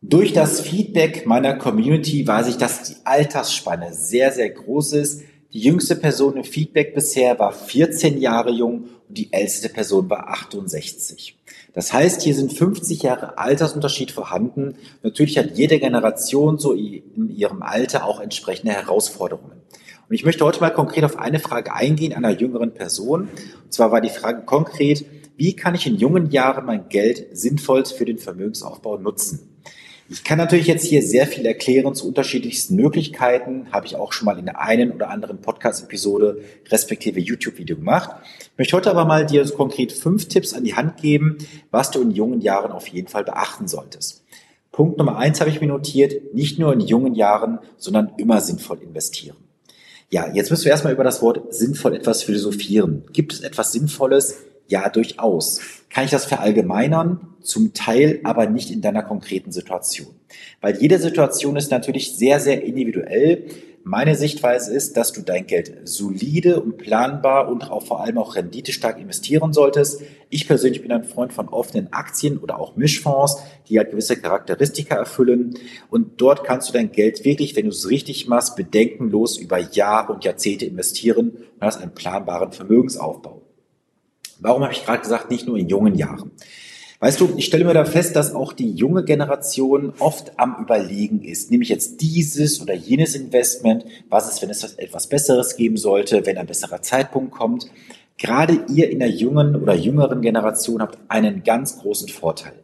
Durch das Feedback meiner Community weiß ich, dass die Altersspanne sehr, sehr groß ist. Die jüngste Person im Feedback bisher war 14 Jahre jung und die älteste Person war 68. Das heißt, hier sind 50 Jahre Altersunterschied vorhanden. Natürlich hat jede Generation so in ihrem Alter auch entsprechende Herausforderungen. Und ich möchte heute mal konkret auf eine Frage eingehen einer jüngeren Person. Und zwar war die Frage konkret, wie kann ich in jungen Jahren mein Geld sinnvoll für den Vermögensaufbau nutzen? Ich kann natürlich jetzt hier sehr viel erklären zu unterschiedlichsten Möglichkeiten. Habe ich auch schon mal in der einen oder anderen Podcast-Episode respektive YouTube-Video gemacht. Ich möchte heute aber mal dir konkret fünf Tipps an die Hand geben, was du in jungen Jahren auf jeden Fall beachten solltest. Punkt Nummer eins habe ich mir notiert, nicht nur in jungen Jahren, sondern immer sinnvoll investieren. Ja, jetzt müssen wir erstmal über das Wort sinnvoll etwas philosophieren. Gibt es etwas Sinnvolles? Ja, durchaus. Kann ich das verallgemeinern? Zum Teil, aber nicht in deiner konkreten Situation. Weil jede Situation ist natürlich sehr, sehr individuell. Meine Sichtweise ist, dass du dein Geld solide und planbar und auch vor allem auch renditestark investieren solltest. Ich persönlich bin ein Freund von offenen Aktien oder auch Mischfonds, die halt gewisse Charakteristika erfüllen. Und dort kannst du dein Geld wirklich, wenn du es richtig machst, bedenkenlos über Jahre und Jahrzehnte investieren und hast einen planbaren Vermögensaufbau. Warum habe ich gerade gesagt, nicht nur in jungen Jahren? Weißt du, ich stelle mir da fest, dass auch die junge Generation oft am Überlegen ist. Nehme ich jetzt dieses oder jenes Investment? Was ist, wenn es etwas Besseres geben sollte, wenn ein besserer Zeitpunkt kommt? Gerade ihr in der jungen oder jüngeren Generation habt einen ganz großen Vorteil.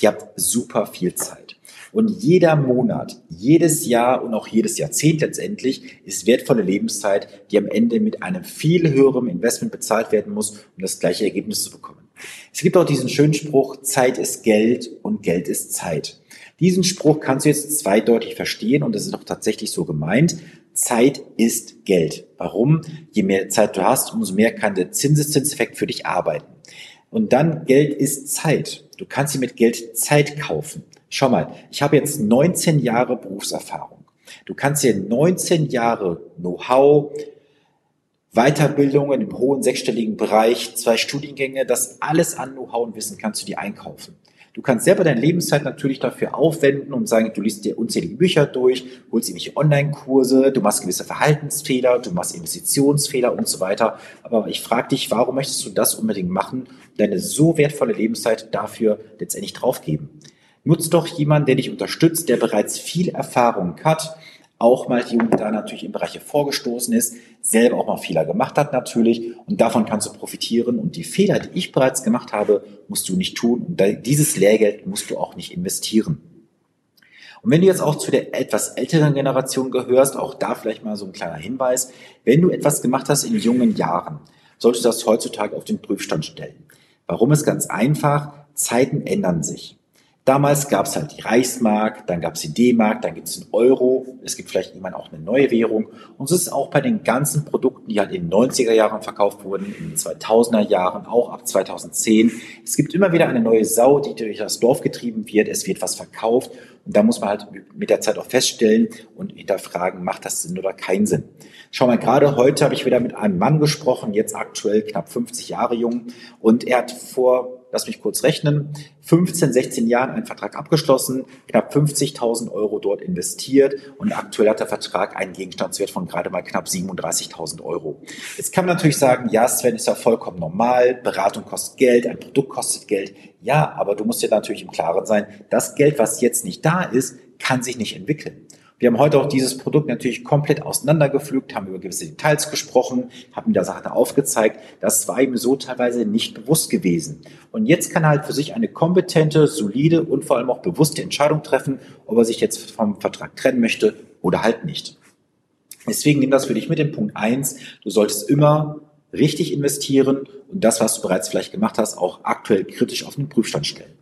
Ihr habt super viel Zeit. Und jeder Monat, jedes Jahr und auch jedes Jahrzehnt letztendlich ist wertvolle Lebenszeit, die am Ende mit einem viel höheren Investment bezahlt werden muss, um das gleiche Ergebnis zu bekommen. Es gibt auch diesen schönen Spruch, Zeit ist Geld und Geld ist Zeit. Diesen Spruch kannst du jetzt zweideutig verstehen und das ist auch tatsächlich so gemeint. Zeit ist Geld. Warum? Je mehr Zeit du hast, umso mehr kann der Zinseszinseffekt für dich arbeiten. Und dann Geld ist Zeit. Du kannst dir mit Geld Zeit kaufen. Schau mal, ich habe jetzt 19 Jahre Berufserfahrung. Du kannst dir 19 Jahre Know-how, Weiterbildungen im hohen sechsstelligen Bereich, zwei Studiengänge, das alles an Know-how und Wissen kannst du dir einkaufen. Du kannst selber deine Lebenszeit natürlich dafür aufwenden und sagen, du liest dir unzählige Bücher durch, holst irgendwelche Online-Kurse, du machst gewisse Verhaltensfehler, du machst Investitionsfehler und so weiter. Aber ich frage dich, warum möchtest du das unbedingt machen, deine so wertvolle Lebenszeit dafür letztendlich draufgeben? Nutz doch jemanden, der dich unterstützt, der bereits viel Erfahrung hat, auch mal hier und da natürlich in Bereiche vorgestoßen ist, selber auch mal Fehler gemacht hat natürlich und davon kannst du profitieren und die Fehler, die ich bereits gemacht habe, musst du nicht tun und dieses Lehrgeld musst du auch nicht investieren. Und wenn du jetzt auch zu der etwas älteren Generation gehörst, auch da vielleicht mal so ein kleiner Hinweis, wenn du etwas gemacht hast in jungen Jahren, solltest du das heutzutage auf den Prüfstand stellen. Warum ist ganz einfach? Zeiten ändern sich. Damals gab es halt die Reichsmark, dann gab es die D-Mark, dann gibt es den Euro, es gibt vielleicht irgendwann auch eine neue Währung. Und so ist es auch bei den ganzen Produkten, die halt in den 90er Jahren verkauft wurden, in den 2000er Jahren, auch ab 2010. Es gibt immer wieder eine neue Sau, die durch das Dorf getrieben wird, es wird was verkauft und da muss man halt mit der Zeit auch feststellen und hinterfragen, macht das Sinn oder keinen Sinn. Schau mal, gerade heute habe ich wieder mit einem Mann gesprochen, jetzt aktuell knapp 50 Jahre jung und er hat vor lass mich kurz rechnen, 15, 16 Jahren einen Vertrag abgeschlossen, knapp 50.000 Euro dort investiert und aktuell hat der Vertrag einen Gegenstandswert von gerade mal knapp 37.000 Euro. Jetzt kann man natürlich sagen, ja, Sven ist ja vollkommen normal, Beratung kostet Geld, ein Produkt kostet Geld. Ja, aber du musst dir natürlich im Klaren sein, das Geld, was jetzt nicht da ist, kann sich nicht entwickeln. Wir haben heute auch dieses Produkt natürlich komplett auseinandergepflügt, haben über gewisse Details gesprochen, haben der Sache aufgezeigt. Das war ihm so teilweise nicht bewusst gewesen. Und jetzt kann er halt für sich eine kompetente, solide und vor allem auch bewusste Entscheidung treffen, ob er sich jetzt vom Vertrag trennen möchte oder halt nicht. Deswegen nimm das für dich mit in Punkt eins. Du solltest immer richtig investieren und das, was du bereits vielleicht gemacht hast, auch aktuell kritisch auf den Prüfstand stellen.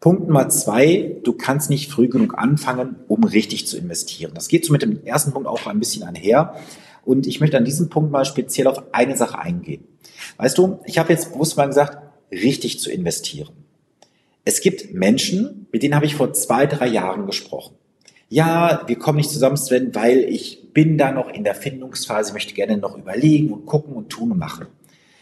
Punkt Nummer zwei, du kannst nicht früh genug anfangen, um richtig zu investieren. Das geht so mit dem ersten Punkt auch ein bisschen einher. Und ich möchte an diesem Punkt mal speziell auf eine Sache eingehen. Weißt du, ich habe jetzt bewusst mal gesagt, richtig zu investieren. Es gibt Menschen, mit denen habe ich vor zwei, drei Jahren gesprochen. Ja, wir kommen nicht zusammen, Sven, weil ich bin da noch in der Findungsphase, möchte gerne noch überlegen und gucken und tun und machen.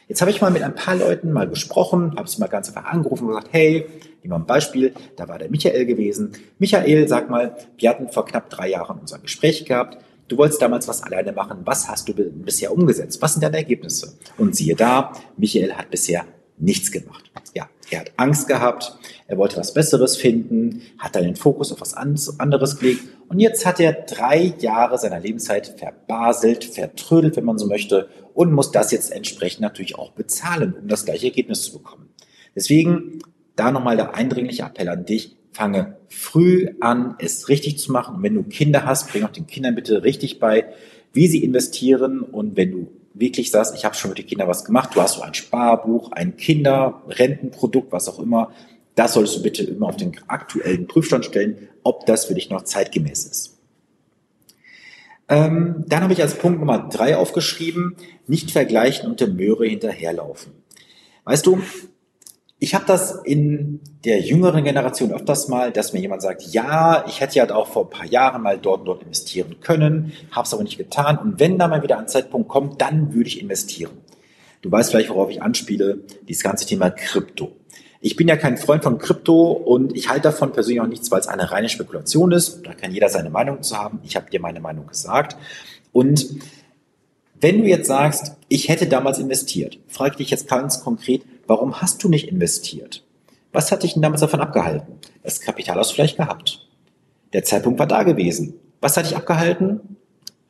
Jetzt habe ich mal mit ein paar Leuten mal gesprochen, habe sie mal ganz einfach angerufen und gesagt, hey, nehmen wir ein Beispiel, da war der Michael gewesen. Michael, sag mal, wir hatten vor knapp drei Jahren unser Gespräch gehabt. Du wolltest damals was alleine machen. Was hast du bisher umgesetzt? Was sind deine Ergebnisse? Und siehe da, Michael hat bisher nichts gemacht. Ja, er hat Angst gehabt, er wollte was Besseres finden, hat dann den Fokus auf was anderes gelegt und jetzt hat er drei Jahre seiner Lebenszeit verbaselt, vertrödelt, wenn man so möchte, und muss das jetzt entsprechend natürlich auch bezahlen, um das gleiche Ergebnis zu bekommen. Deswegen da nochmal der eindringliche Appell an dich, fange früh an, es richtig zu machen. Und wenn du Kinder hast, bring auch den Kindern bitte richtig bei, wie sie investieren. Und wenn du wirklich sagst, ich habe schon mit den Kindern was gemacht, du hast so ein Sparbuch, ein Kinderrentenprodukt, was auch immer, das solltest du bitte immer auf den aktuellen Prüfstand stellen, ob das für dich noch zeitgemäß ist. Ähm, dann habe ich als Punkt Nummer drei aufgeschrieben, nicht vergleichen und der Möhre hinterherlaufen. Weißt du, ich habe das in der jüngeren Generation öfters mal, dass mir jemand sagt, ja, ich hätte ja auch vor ein paar Jahren mal dort und dort investieren können, habe es aber nicht getan. Und wenn da mal wieder ein Zeitpunkt kommt, dann würde ich investieren. Du weißt vielleicht, worauf ich anspiele, dieses ganze Thema Krypto. Ich bin ja kein Freund von Krypto und ich halte davon persönlich auch nichts, weil es eine reine Spekulation ist. Da kann jeder seine Meinung zu haben. Ich habe dir meine Meinung gesagt. Und wenn du jetzt sagst, ich hätte damals investiert, frage dich jetzt ganz konkret, Warum hast du nicht investiert? Was hat dich denn damals davon abgehalten? Das Kapital hast du vielleicht gehabt. Der Zeitpunkt war da gewesen. Was hat dich abgehalten?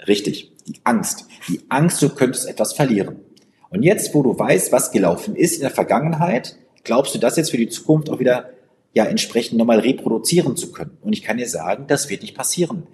Richtig, die Angst. Die Angst, du könntest etwas verlieren. Und jetzt, wo du weißt, was gelaufen ist in der Vergangenheit, glaubst du das jetzt für die Zukunft auch wieder ja entsprechend nochmal reproduzieren zu können. Und ich kann dir sagen, das wird nicht passieren.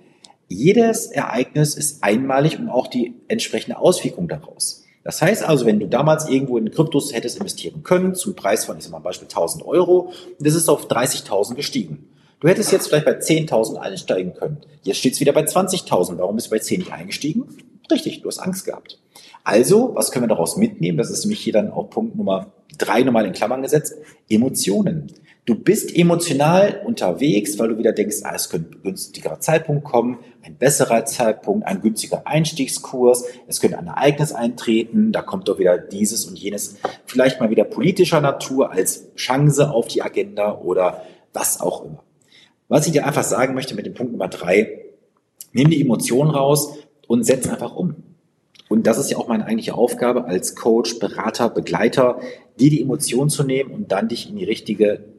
Jedes Ereignis ist einmalig und auch die entsprechende Auswirkung daraus. Das heißt also, wenn du damals irgendwo in Kryptos hättest investieren können, zum Preis von, ich sag mal, Beispiel 1000 Euro, das ist auf 30.000 gestiegen. Du hättest jetzt vielleicht bei 10.000 einsteigen können. Jetzt steht es wieder bei 20.000. Warum bist du bei 10 nicht eingestiegen? Richtig, du hast Angst gehabt. Also, was können wir daraus mitnehmen? Das ist nämlich hier dann auch Punkt Nummer drei nochmal in Klammern gesetzt. Emotionen. Du bist emotional unterwegs, weil du wieder denkst, ah, es könnte ein günstigerer Zeitpunkt kommen, ein besserer Zeitpunkt, ein günstiger Einstiegskurs, es könnte ein Ereignis eintreten, da kommt doch wieder dieses und jenes, vielleicht mal wieder politischer Natur als Chance auf die Agenda oder was auch immer. Was ich dir einfach sagen möchte mit dem Punkt Nummer drei, nimm die Emotionen raus und setz einfach um. Und das ist ja auch meine eigentliche Aufgabe als Coach, Berater, Begleiter, dir die Emotionen zu nehmen und dann dich in die richtige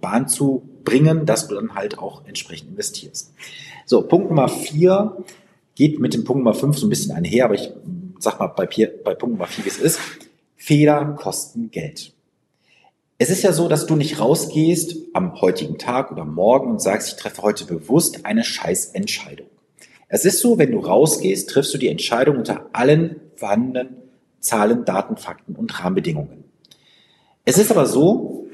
Bahn zu bringen, dass du dann halt auch entsprechend investierst. So, Punkt Nummer vier geht mit dem Punkt Nummer fünf so ein bisschen einher, aber ich sag mal bei, bei Punkt Nummer vier, wie es ist. Fehler kosten Geld. Es ist ja so, dass du nicht rausgehst am heutigen Tag oder morgen und sagst, ich treffe heute bewusst eine Scheißentscheidung. Es ist so, wenn du rausgehst, triffst du die Entscheidung unter allen vorhandenen Zahlen, Daten, Fakten und Rahmenbedingungen. Es ist aber so,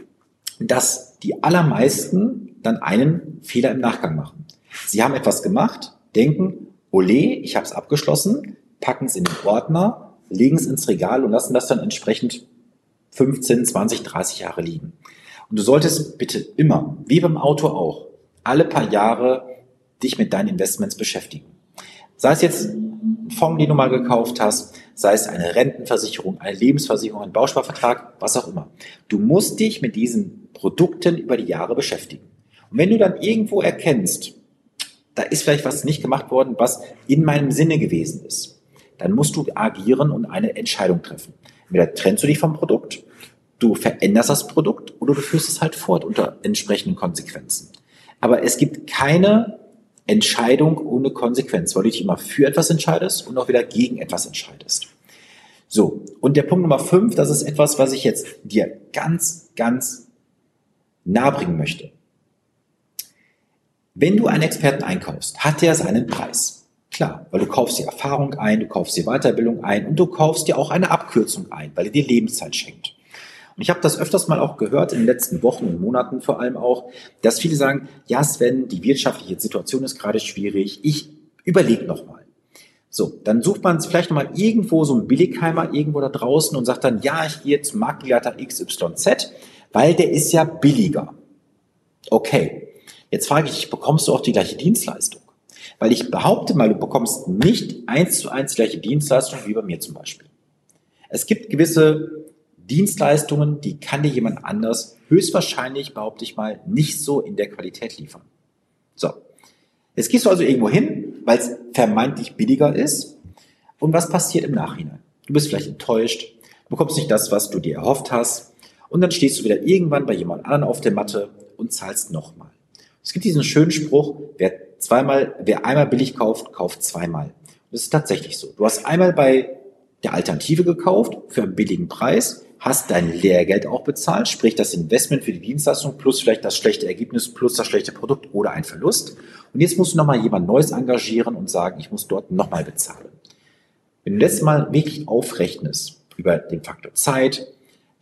dass die allermeisten dann einen Fehler im Nachgang machen. Sie haben etwas gemacht, denken, ole, ich habe es abgeschlossen, packen es in den Ordner, legen es ins Regal und lassen das dann entsprechend 15, 20, 30 Jahre liegen. Und du solltest bitte immer, wie beim Auto auch, alle paar Jahre dich mit deinen Investments beschäftigen. Sei es jetzt ein Fonds, den du mal gekauft hast, sei es eine Rentenversicherung, eine Lebensversicherung, ein Bausparvertrag, was auch immer. Du musst dich mit diesen Produkten über die Jahre beschäftigen. Und wenn du dann irgendwo erkennst, da ist vielleicht was nicht gemacht worden, was in meinem Sinne gewesen ist, dann musst du agieren und eine Entscheidung treffen. Entweder trennst du dich vom Produkt, du veränderst das Produkt oder du führst es halt fort unter entsprechenden Konsequenzen. Aber es gibt keine Entscheidung ohne Konsequenz, weil du dich immer für etwas entscheidest und auch wieder gegen etwas entscheidest. So, und der Punkt Nummer fünf, das ist etwas, was ich jetzt dir ganz, ganz nahe bringen möchte. Wenn du einen Experten einkaufst, hat er seinen Preis. Klar, weil du kaufst dir Erfahrung ein, du kaufst dir Weiterbildung ein und du kaufst dir auch eine Abkürzung ein, weil er dir Lebenszeit schenkt. Und ich habe das öfters mal auch gehört, in den letzten Wochen und Monaten vor allem auch, dass viele sagen, ja Sven, die wirtschaftliche Situation ist gerade schwierig, ich überlege nochmal. So, dann sucht man vielleicht nochmal irgendwo so einen Billigheimer irgendwo da draußen und sagt dann, ja, ich gehe zum Marktbegleiter XYZ, weil der ist ja billiger. Okay, jetzt frage ich bekommst du auch die gleiche Dienstleistung? Weil ich behaupte mal, du bekommst nicht eins zu eins gleiche Dienstleistung wie bei mir zum Beispiel. Es gibt gewisse Dienstleistungen, die kann dir jemand anders höchstwahrscheinlich, behaupte ich mal, nicht so in der Qualität liefern. So. Jetzt gehst du also irgendwo hin, weil es vermeintlich billiger ist. Und was passiert im Nachhinein? Du bist vielleicht enttäuscht, bekommst nicht das, was du dir erhofft hast. Und dann stehst du wieder irgendwann bei jemand anderen auf der Matte und zahlst nochmal. Es gibt diesen schönen Spruch, wer zweimal, wer einmal billig kauft, kauft zweimal. Und das ist tatsächlich so. Du hast einmal bei der Alternative gekauft für einen billigen Preis, hast dein Lehrgeld auch bezahlt, sprich das Investment für die Dienstleistung plus vielleicht das schlechte Ergebnis plus das schlechte Produkt oder ein Verlust. Und jetzt musst du nochmal jemand Neues engagieren und sagen, ich muss dort nochmal bezahlen. Wenn du das mal wirklich aufrechnest über den Faktor Zeit,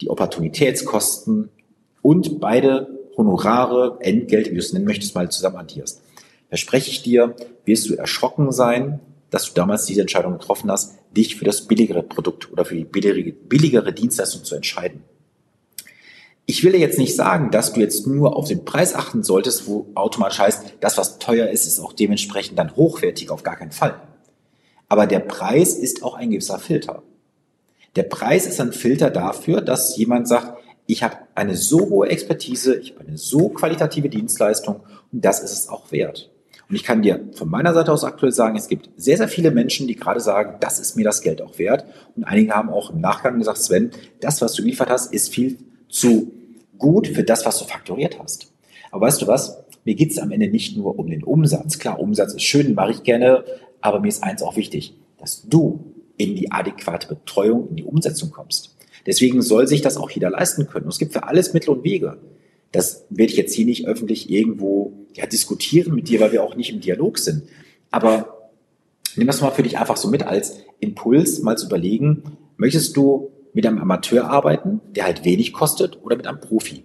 die Opportunitätskosten und beide Honorare, Entgelt, wie du es nennen möchtest, mal zusammen addierst, verspreche ich dir, wirst du erschrocken sein, dass du damals diese Entscheidung getroffen hast, dich für das billigere Produkt oder für die billigere, billigere Dienstleistung zu entscheiden. Ich will dir jetzt nicht sagen, dass du jetzt nur auf den Preis achten solltest, wo automatisch heißt, das, was teuer ist, ist auch dementsprechend dann hochwertig, auf gar keinen Fall. Aber der Preis ist auch ein gewisser Filter. Der Preis ist ein Filter dafür, dass jemand sagt, ich habe eine so hohe Expertise, ich habe eine so qualitative Dienstleistung und das ist es auch wert. Und ich kann dir von meiner Seite aus aktuell sagen, es gibt sehr, sehr viele Menschen, die gerade sagen, das ist mir das Geld auch wert. Und einige haben auch im Nachgang gesagt, Sven, das, was du geliefert hast, ist viel zu gut für das, was du faktoriert hast. Aber weißt du was? Mir geht es am Ende nicht nur um den Umsatz. Klar, Umsatz ist schön, mache ich gerne, aber mir ist eins auch wichtig, dass du in die adäquate Betreuung, in die Umsetzung kommst. Deswegen soll sich das auch jeder leisten können. Und es gibt für alles Mittel und Wege. Das werde ich jetzt hier nicht öffentlich irgendwo ja, diskutieren mit dir, weil wir auch nicht im Dialog sind. Aber nimm das mal für dich einfach so mit als Impuls, mal zu überlegen, möchtest du mit einem Amateur arbeiten, der halt wenig kostet, oder mit einem Profi?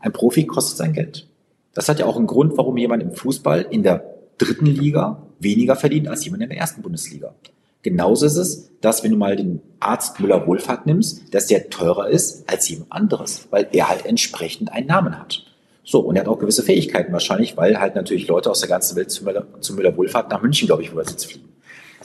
Ein Profi kostet sein Geld. Das hat ja auch einen Grund, warum jemand im Fußball in der dritten Liga weniger verdient als jemand in der ersten Bundesliga. Genauso ist es, dass wenn du mal den Arzt Müller-Wohlfahrt nimmst, dass der teurer ist als jemand anderes, weil er halt entsprechend einen Namen hat. So, und er hat auch gewisse Fähigkeiten wahrscheinlich, weil halt natürlich Leute aus der ganzen Welt zu Müller, zu Müller-Wohlfahrt nach München, glaube ich, wo er sitzt, fliegen.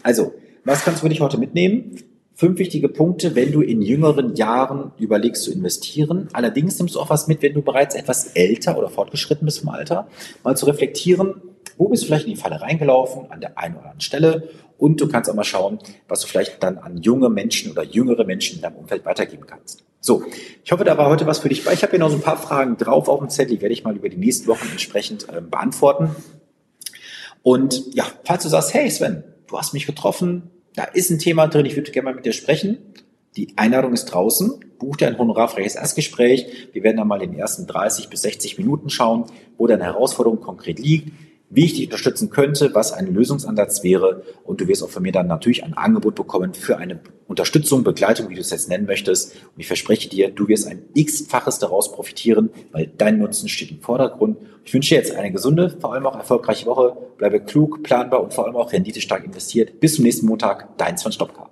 Also, was kannst du für dich heute mitnehmen? Fünf wichtige Punkte, wenn du in jüngeren Jahren überlegst zu investieren. Allerdings nimmst du auch was mit, wenn du bereits etwas älter oder fortgeschritten bist im Alter, mal zu reflektieren, wo bist du vielleicht in die Falle reingelaufen, an der einen oder anderen Stelle und du kannst auch mal schauen, was du vielleicht dann an junge Menschen oder jüngere Menschen in deinem Umfeld weitergeben kannst. So, ich hoffe, da war heute was für dich bei. Ich habe hier noch so ein paar Fragen drauf auf dem Zettel, die werde ich mal über die nächsten Wochen entsprechend äh, beantworten. Und ja, falls du sagst, hey Sven, du hast mich getroffen, da ist ein Thema drin, ich würde gerne mal mit dir sprechen. Die Einladung ist draußen. Buch dir ein honorarfreies Erstgespräch. Wir werden dann mal in den ersten 30 bis 60 Minuten schauen, wo deine Herausforderung konkret liegt wie ich dich unterstützen könnte, was ein Lösungsansatz wäre. Und du wirst auch von mir dann natürlich ein Angebot bekommen für eine Unterstützung, Begleitung, wie du es jetzt nennen möchtest. Und ich verspreche dir, du wirst ein x-faches daraus profitieren, weil dein Nutzen steht im Vordergrund. Ich wünsche dir jetzt eine gesunde, vor allem auch erfolgreiche Woche. Bleibe klug, planbar und vor allem auch renditestark investiert. Bis zum nächsten Montag, dein Sven Stopka.